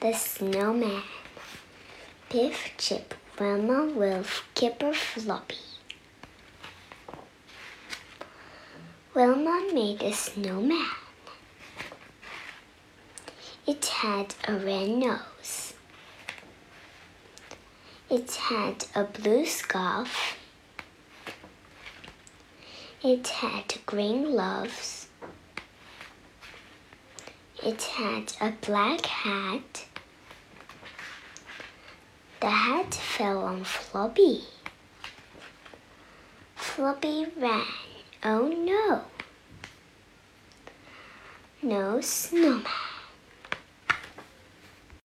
the snowman. Biff, Chip, Wilma, Wilf, Kipper, Floppy. Wilma made a snowman. It had a red nose. It had a blue scarf. It had green gloves. It had a black hat. The hat fell on Floppy. Floppy ran. Oh no! No snowman.